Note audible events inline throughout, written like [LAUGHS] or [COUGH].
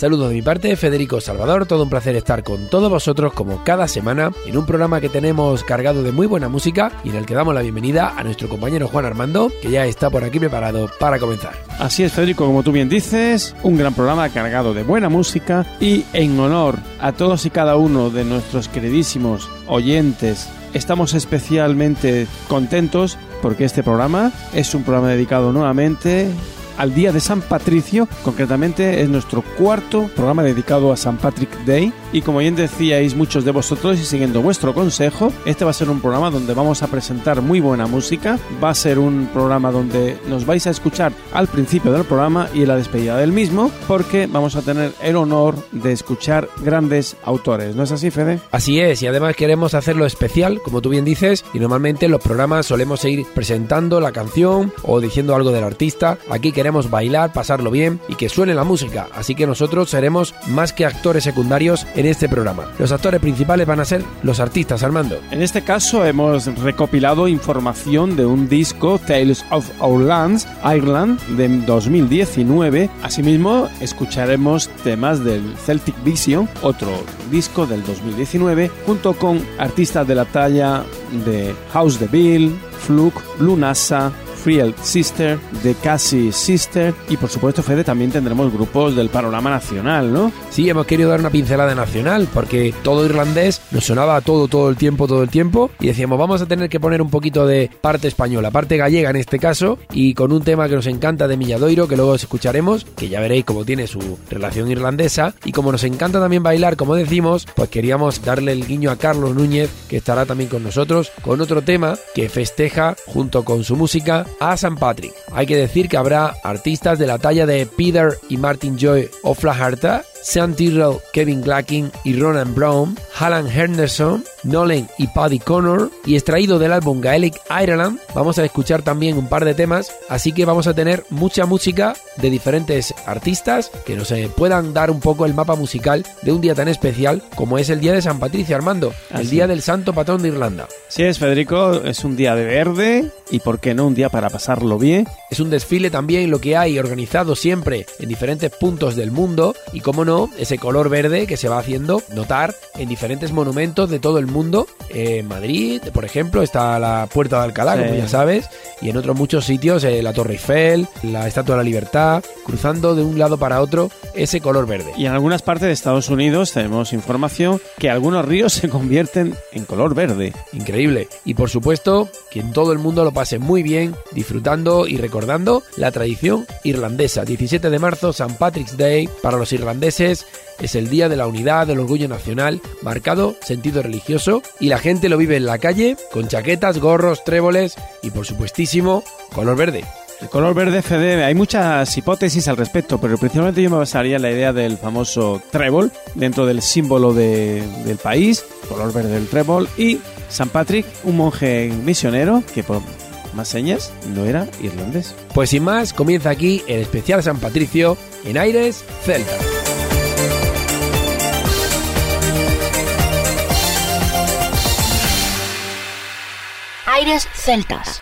Saludos de mi parte, Federico Salvador, todo un placer estar con todos vosotros como cada semana en un programa que tenemos cargado de muy buena música y en el que damos la bienvenida a nuestro compañero Juan Armando, que ya está por aquí preparado para comenzar. Así es, Federico, como tú bien dices, un gran programa cargado de buena música y en honor a todos y cada uno de nuestros queridísimos oyentes estamos especialmente contentos porque este programa es un programa dedicado nuevamente al Día de San Patricio, concretamente es nuestro cuarto programa dedicado a San Patrick Day. Y como bien decíais muchos de vosotros y siguiendo vuestro consejo, este va a ser un programa donde vamos a presentar muy buena música, va a ser un programa donde nos vais a escuchar al principio del programa y en la despedida del mismo, porque vamos a tener el honor de escuchar grandes autores, ¿no es así Fede? Así es, y además queremos hacerlo especial, como tú bien dices, y normalmente en los programas solemos ir presentando la canción o diciendo algo del artista, aquí queremos bailar, pasarlo bien y que suene la música, así que nosotros seremos más que actores secundarios en este programa. Los actores principales van a ser los artistas, Armando. En este caso hemos recopilado información de un disco, Tales of Our Lands, Ireland, de 2019. Asimismo, escucharemos temas del Celtic Vision, otro disco del 2019, junto con artistas de la talla de House de Bill, Fluke, Lunasa, Friel Sister, The Cassie Sister y por supuesto Fede también tendremos grupos del panorama nacional, ¿no? Sí, hemos querido dar una pincelada nacional porque todo irlandés nos sonaba todo todo el tiempo, todo el tiempo y decíamos vamos a tener que poner un poquito de parte española, parte gallega en este caso y con un tema que nos encanta de Milladoiro que luego escucharemos, que ya veréis cómo tiene su relación irlandesa y como nos encanta también bailar, como decimos, pues queríamos darle el guiño a Carlos Núñez que estará también con nosotros con otro tema que festeja junto con su música a San Patrick. Hay que decir que habrá artistas de la talla de Peter y Martin Joy O'Flaherty, Sam Tyrrell, Kevin Glacking y Ronan Brown, Alan Henderson, Nolan y Paddy Connor, y extraído del álbum Gaelic Ireland, vamos a escuchar también un par de temas, así que vamos a tener mucha música de diferentes artistas que nos eh, puedan dar un poco el mapa musical de un día tan especial como es el Día de San Patricio Armando, el Día del Santo Patrón de Irlanda. Sí es, Federico, es un día de verde y por qué no un día para pasarlo bien. Es un desfile también lo que hay organizado siempre en diferentes puntos del mundo y como no, ese color verde que se va haciendo notar en diferentes monumentos de todo el mundo. En Madrid, por ejemplo, está la Puerta de Alcalá, como ya sabes, y en otros muchos sitios eh, la Torre Eiffel, la Estatua de la Libertad, cruzando de un lado para otro ese color verde. Y en algunas partes de Estados Unidos tenemos información que algunos ríos se convierten en color verde. Increíble. Y por supuesto, que en todo el mundo lo pase muy bien, disfrutando y recordando la tradición irlandesa. 17 de marzo, St. Patrick's Day, para los irlandeses es el día de la unidad, del orgullo nacional, marcado sentido religioso, y la gente lo vive en la calle con chaquetas, gorros, tréboles y por supuestísimo color verde. El color verde CD, hay muchas hipótesis al respecto, pero principalmente yo me basaría en la idea del famoso trébol dentro del símbolo de, del país, color verde del trébol, y San Patrick, un monje misionero que por más señas no era irlandés. Pues sin más, comienza aquí el especial San Patricio en Aires Celta. Celtas.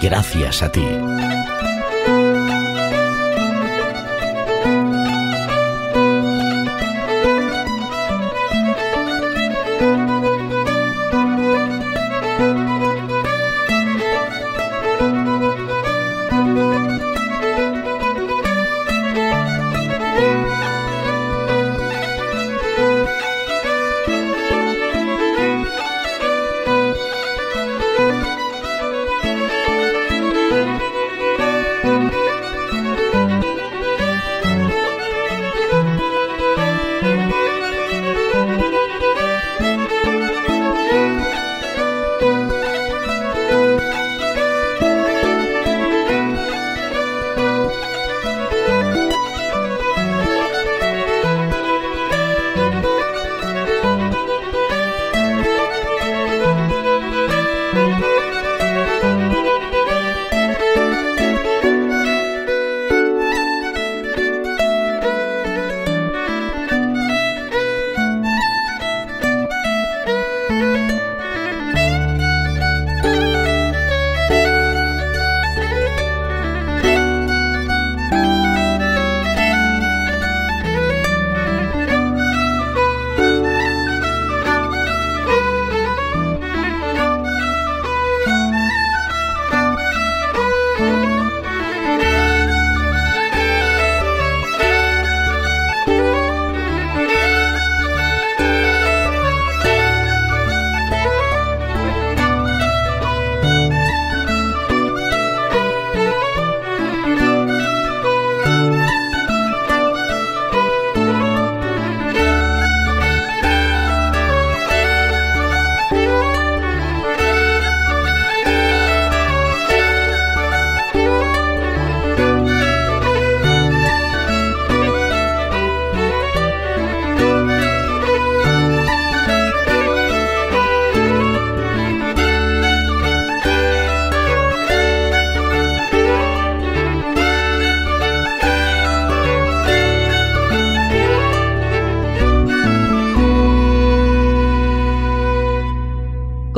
Gracias a ti.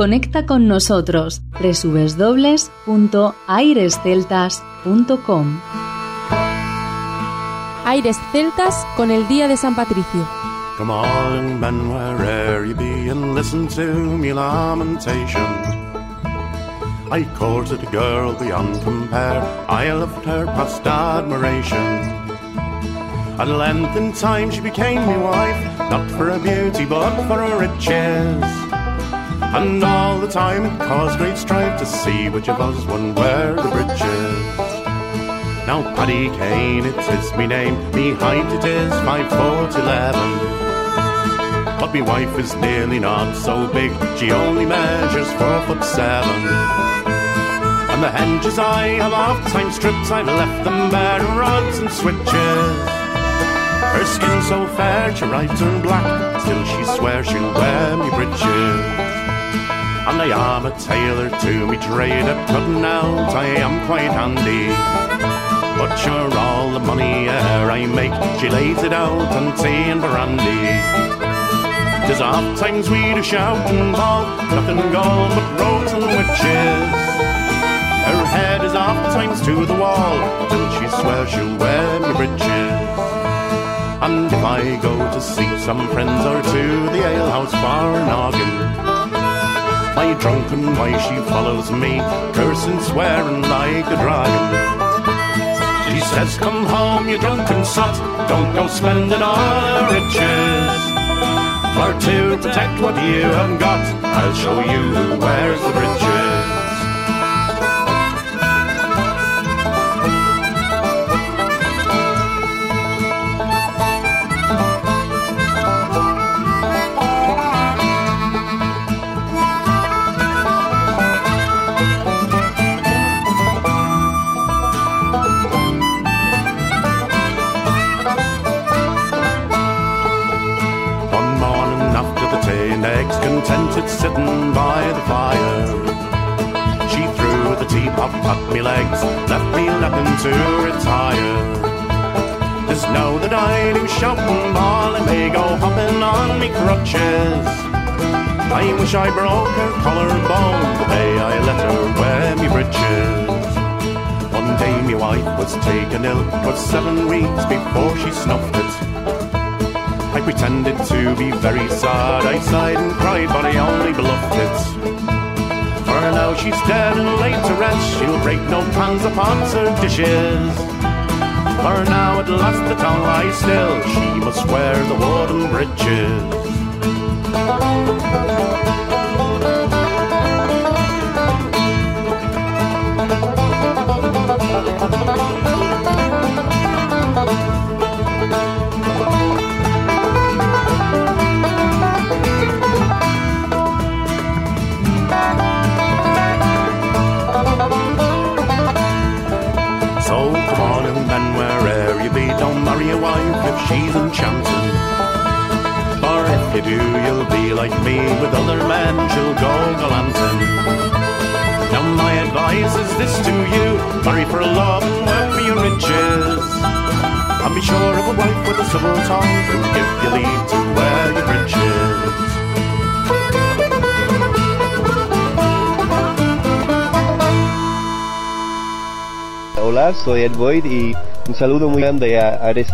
Conecta con nosotros www.airesceltas.com. Aires Celtas con el Día de San Patricio. Come on, men, wherever you be, and listen to me lamentation. I courted a girl beyond compare, I loved her past admiration. At length in time she became my wife, not for her beauty but for her riches. And all the time it caused great strife to see which of us won wear the breeches. Now Paddy Kane, it is me name, me height it is five foot eleven. But me wife is nearly not so big, she only measures four foot seven. And the henges I have oft time stripped, I've left them bare rods and switches. Her skin so fair, she right in black, still she swears she'll wear me breeches. And I am a tailor to me trade at cutting out, I am quite handy. But sure, all the money ere I make, she lays it out on tea and brandy. Tis oft times we do shout and bawl, nothing gone but rogues and witches. Her head is oft times to the wall, till she swears she'll wear me breeches. And if I go to see some friends or to the alehouse far noggin, my drunken wife, she follows me, cursing, swearing like a dragon. She says, come home, you drunken sot, don't go spending our riches. For to protect what you have got, I'll show you who wears the breeches. Contented sitting by the fire. She threw the teapot at me legs, left me nothing to retire. Just know that I do shout and bawl and may go hopping on me crutches. I wish I broke her collarbone the day I let her wear me breeches. One day my wife was taken ill, was seven weeks before she snuffed it. Pretended to be very sad, I sighed and cried, but I only bluffed it. For now she's dead and laid to rest, she'll break no pans pots or dishes. For now at last the tongue lies still, she must wear the wooden breeches. Like me with other men, she'll go galanting. Now my advice is this to you, marry for love and work for your riches. And be sure of a wife with a civil tongue who'll give you leave to wear your breeches. Hola, soy Ed Boyd y un saludo muy grande a Ares.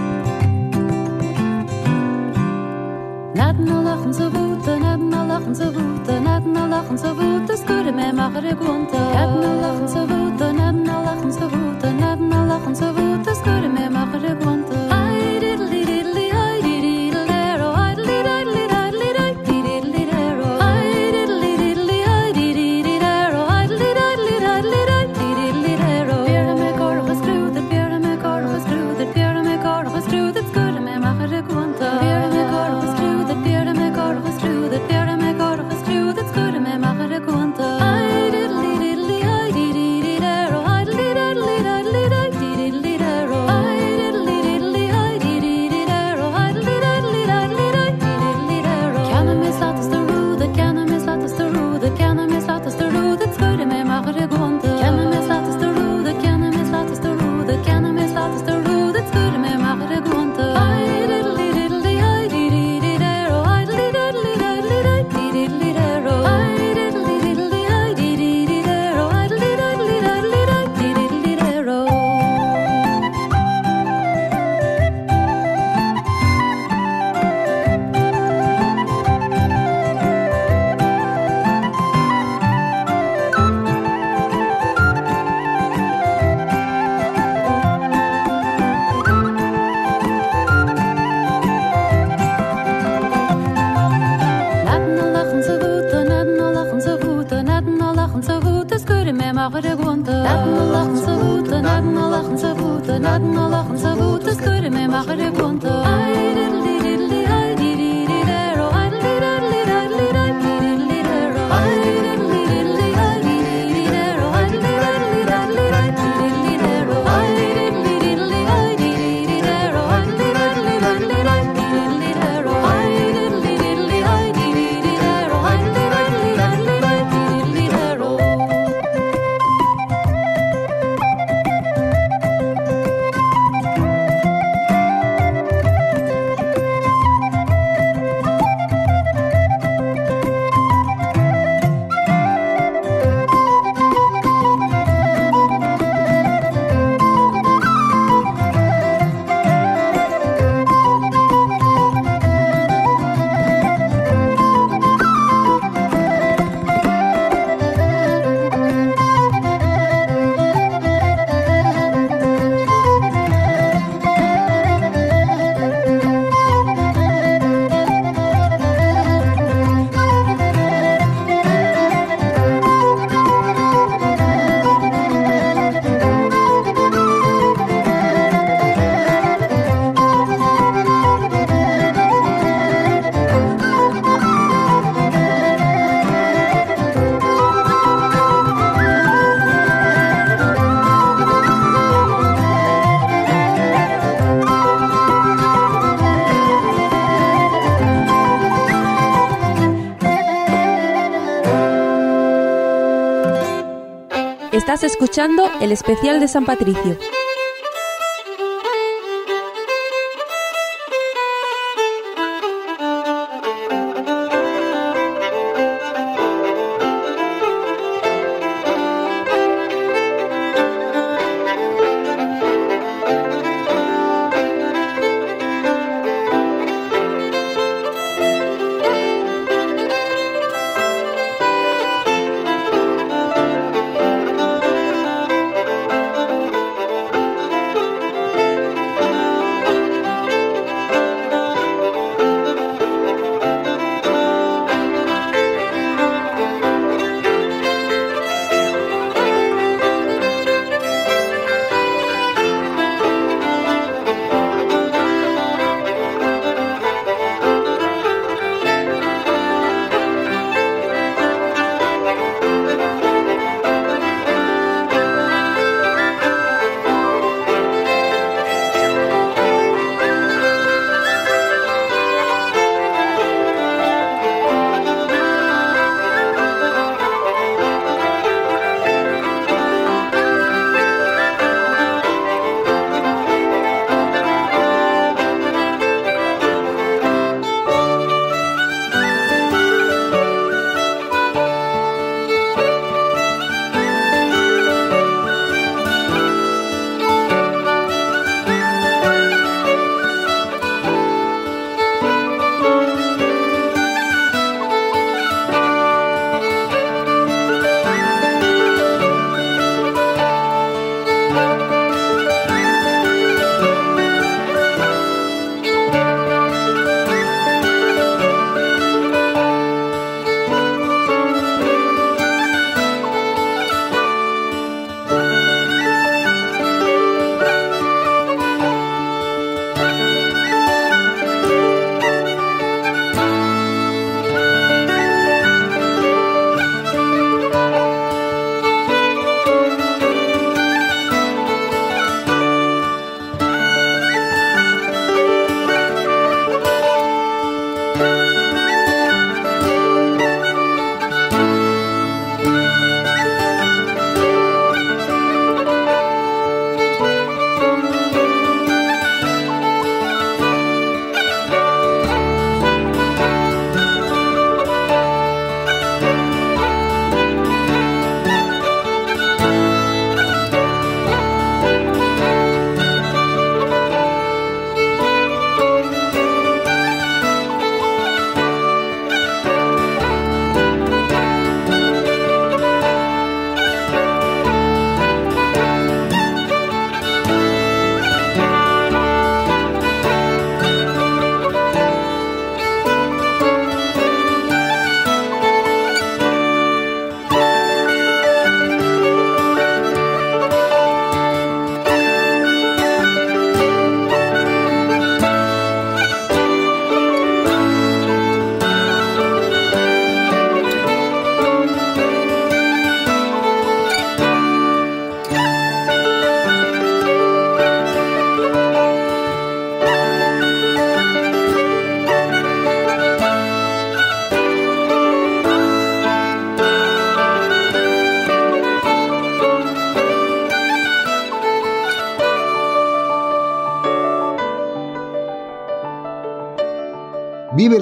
Estás escuchando el especial de San Patricio.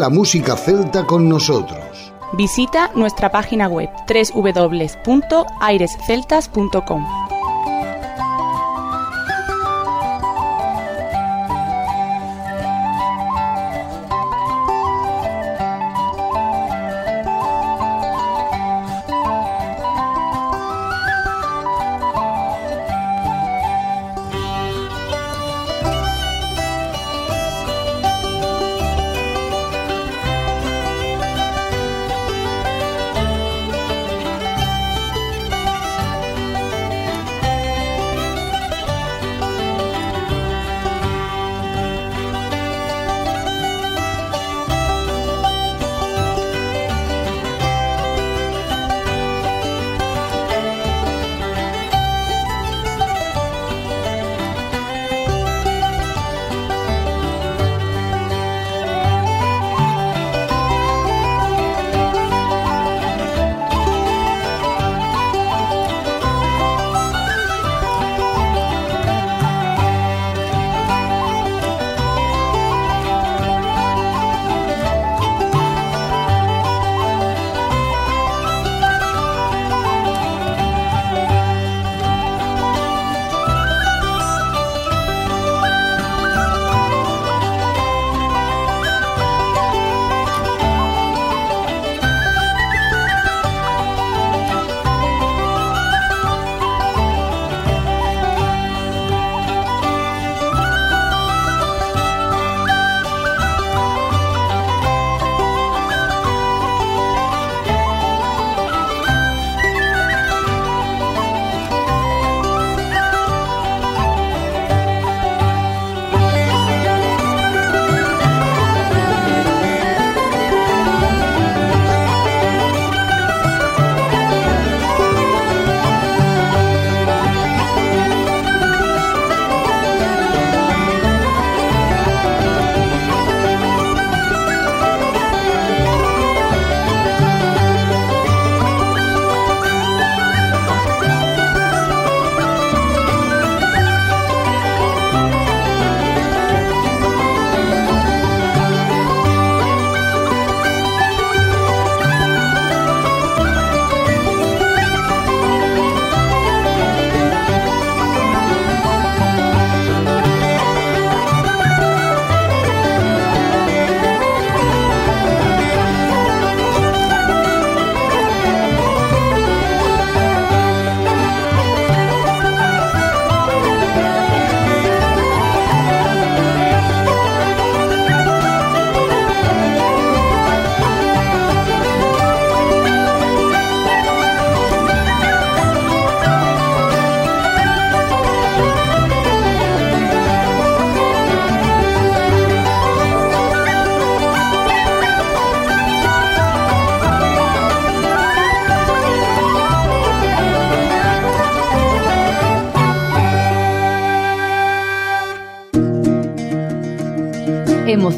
Música celta con nosotros. Visita nuestra página web www.airesceltas.com.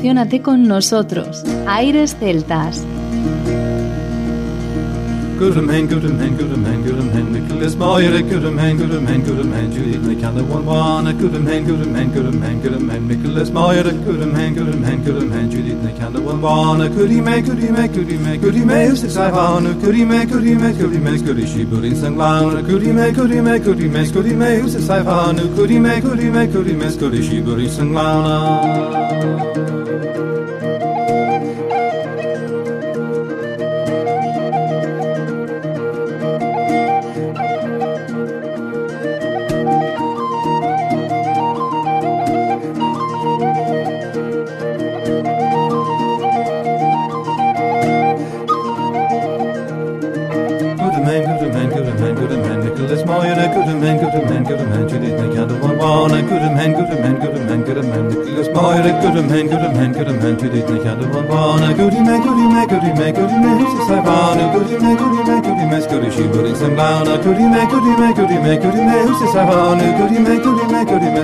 Emocionate con nosotros, Aires Celtas. Gürümen gürümen gürümen gürümen Nicholas Meyer gürümen gürümen gürümen Judith McCallan one one gürümen gürümen gürümen gürümen Nicholas Meyer gürümen gürümen gürümen Judith McCallan one one gürüme gürüme gürüme gürüme üstlük sayfan gürüme gürüme gürüme gürüşü burin sanglan gürüme gürüme gürüme gürüme üstlük sayfan gürüme gürüme gürüme gürüşü burin sanglan gülüme gülüme hüsnü savanı gülüme gülüme gülüme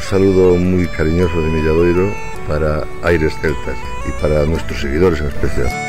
saludo muy cariñoso de Milladoiro para Aires Celtas y para nuestros seguidores en especial.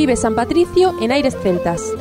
Vive San Patricio en Aires Celtas.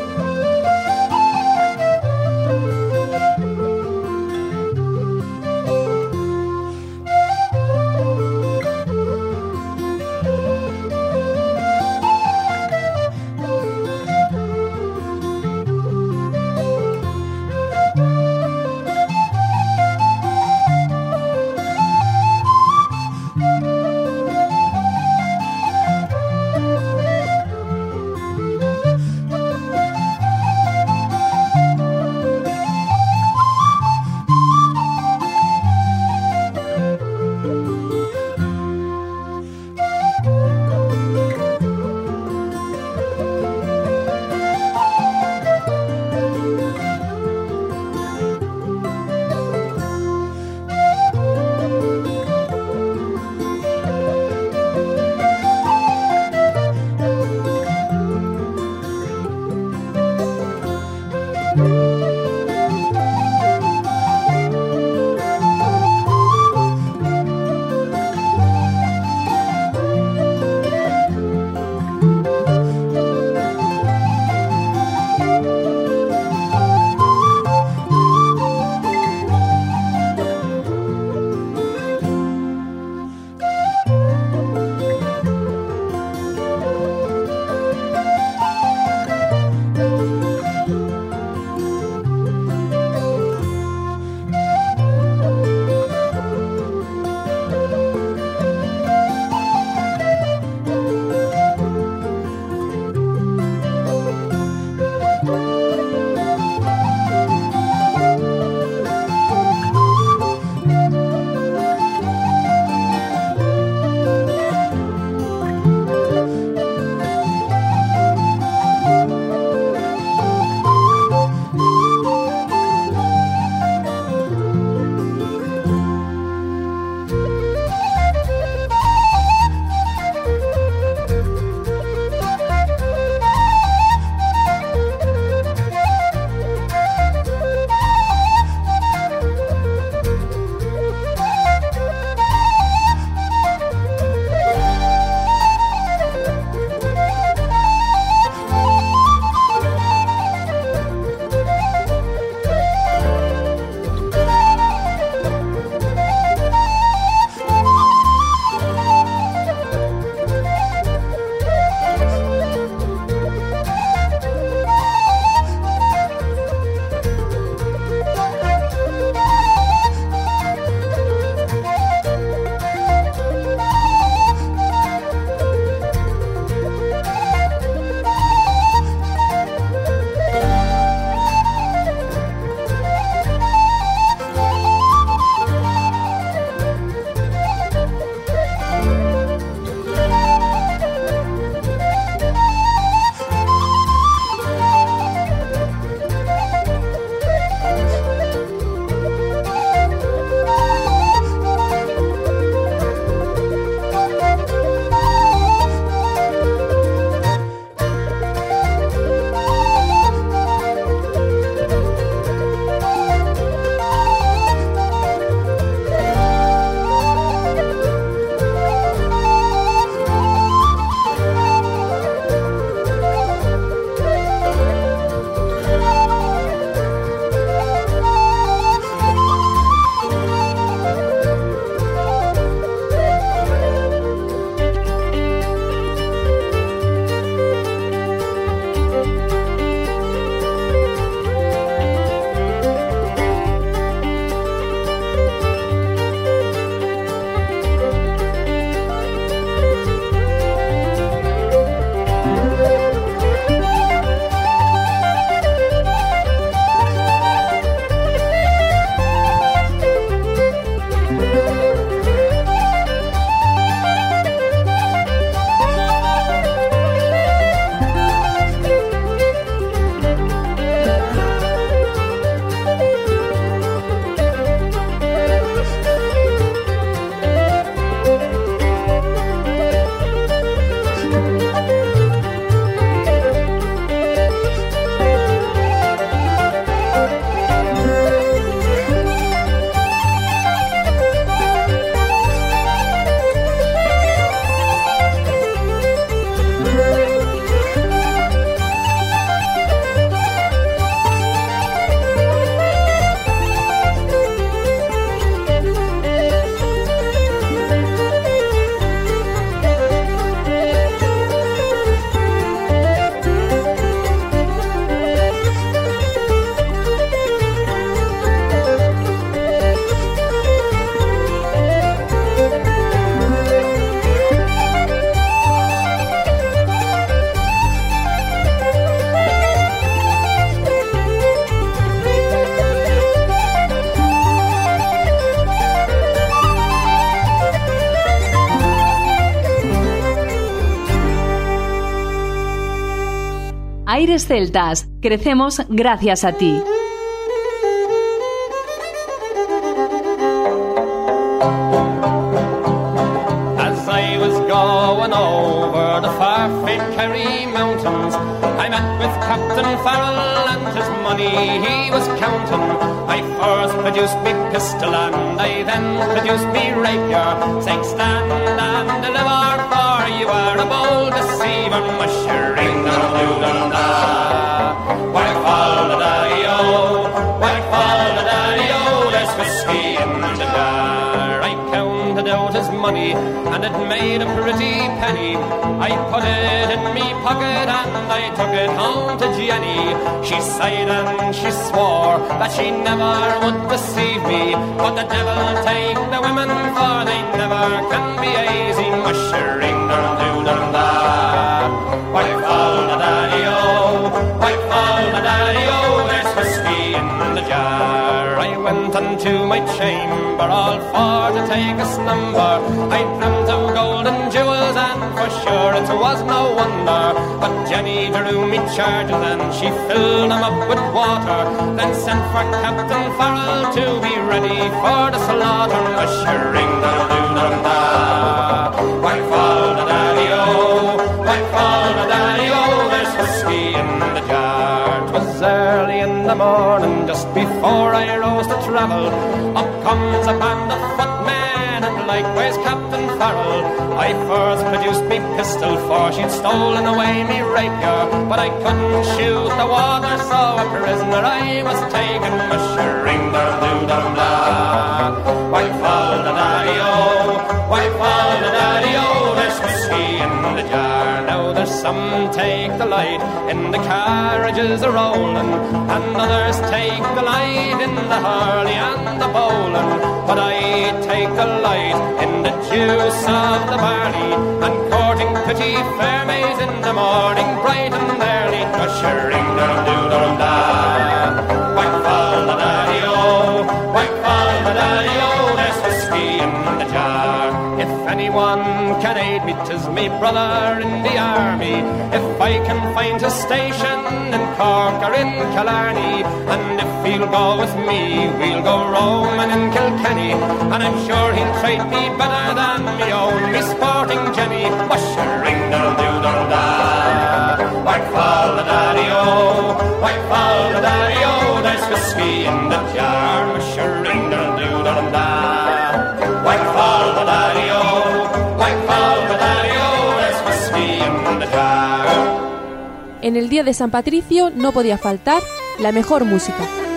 Aires Celtas, crecemos gracias a ti. As I was going over the far-famed Kerry mountains, I met with Captain Farrell and his money he was counting. I first produced me pistol and I then produced me rapier, saying stand and deliver you are a bold deceiver, mushering down down da. Whack money and it made a pretty penny. I put it in me pocket and I took it home to Jenny. She sighed and she swore that she never would deceive me. But the devil take the women for they never can be easy. Mushering dum doo dum da. White fall the daddy o, white fall the daddy o. There's whiskey in the jar. Went unto my chamber all for to take a slumber. I dreamt of golden jewels and for sure it was no wonder. But Jenny drew me charges and she filled them up with water. Then sent for Captain Farrell to be ready for the slaughter. Mushering the doo dum da. The morning, just before I rose to travel. Up comes a band of footmen and likewise Captain Farrell. I first produced me pistol for she'd stolen away me rapier, but I couldn't shoot the water, so a prisoner I was taken. Mushering some take the light in the carriages a rolling, and others take the light in the hurley and the bowling. But I take the light in the juice of the barley, and courting pretty fair maids in the morning, bright and early, ushering down doo da. White fall the daddy o, white fall the daddy anyone can aid me, 'tis me brother in the army. If I can find a station in Cork or in Killarney, and if he'll go with me, we'll go roaming in Kilkenny. And I'm sure he'll treat me better than me own, me sporting Jenny. Mushering down doo dum da. White fall the daddy o, white fall the daddy o. There's whiskey in the jar. Mushering down doo dum da. En el día de San Patricio no podía faltar la mejor música.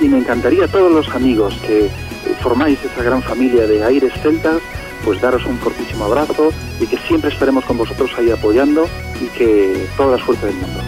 Y me encantaría a todos los amigos que formáis esa gran familia de Aires Celtas, pues daros un fortísimo abrazo y que siempre estaremos con vosotros ahí apoyando y que toda la suerte del mundo.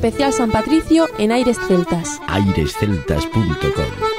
Especial San Patricio en Aires Celtas. airesceltas.com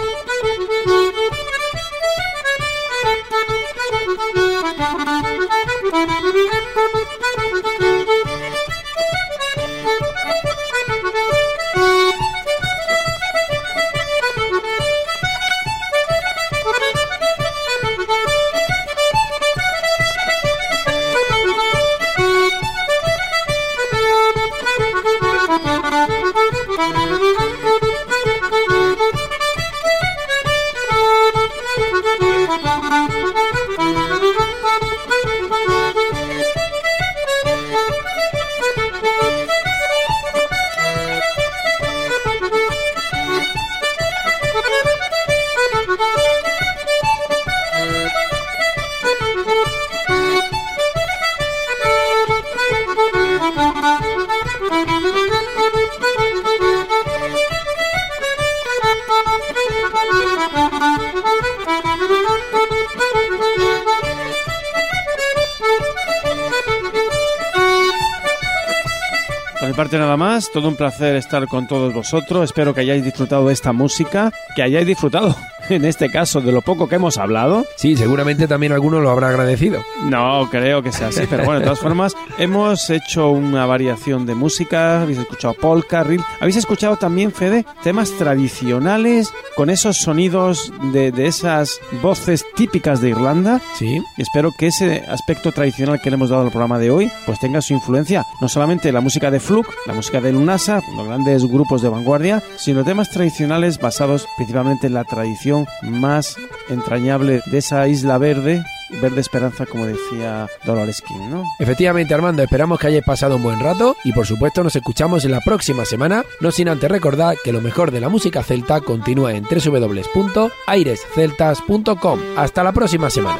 parte nada más, todo un placer estar con todos vosotros, espero que hayáis disfrutado de esta música, que hayáis disfrutado, [LAUGHS] en este caso, de lo poco que hemos hablado. Sí, seguramente también alguno lo habrá agradecido. No creo que sea así, pero bueno, de todas formas, hemos hecho una variación de música, habéis escuchado polka, reel, habéis escuchado también, Fede, temas tradicionales con esos sonidos de, de esas voces típicas de Irlanda. Sí. Y espero que ese aspecto tradicional que le hemos dado al programa de hoy, pues tenga su influencia, no solamente la música de Fluke, la música de Lunasa, los grandes grupos de vanguardia, sino temas tradicionales basados principalmente en la tradición más entrañable de esa isla verde, verde esperanza, como decía Dolores King, ¿no? Efectivamente, Armando, esperamos que hayáis pasado un buen rato y por supuesto nos escuchamos en la próxima semana, no sin antes recordar que lo mejor de la música celta continúa en www.airesceltas.com. Hasta la próxima semana.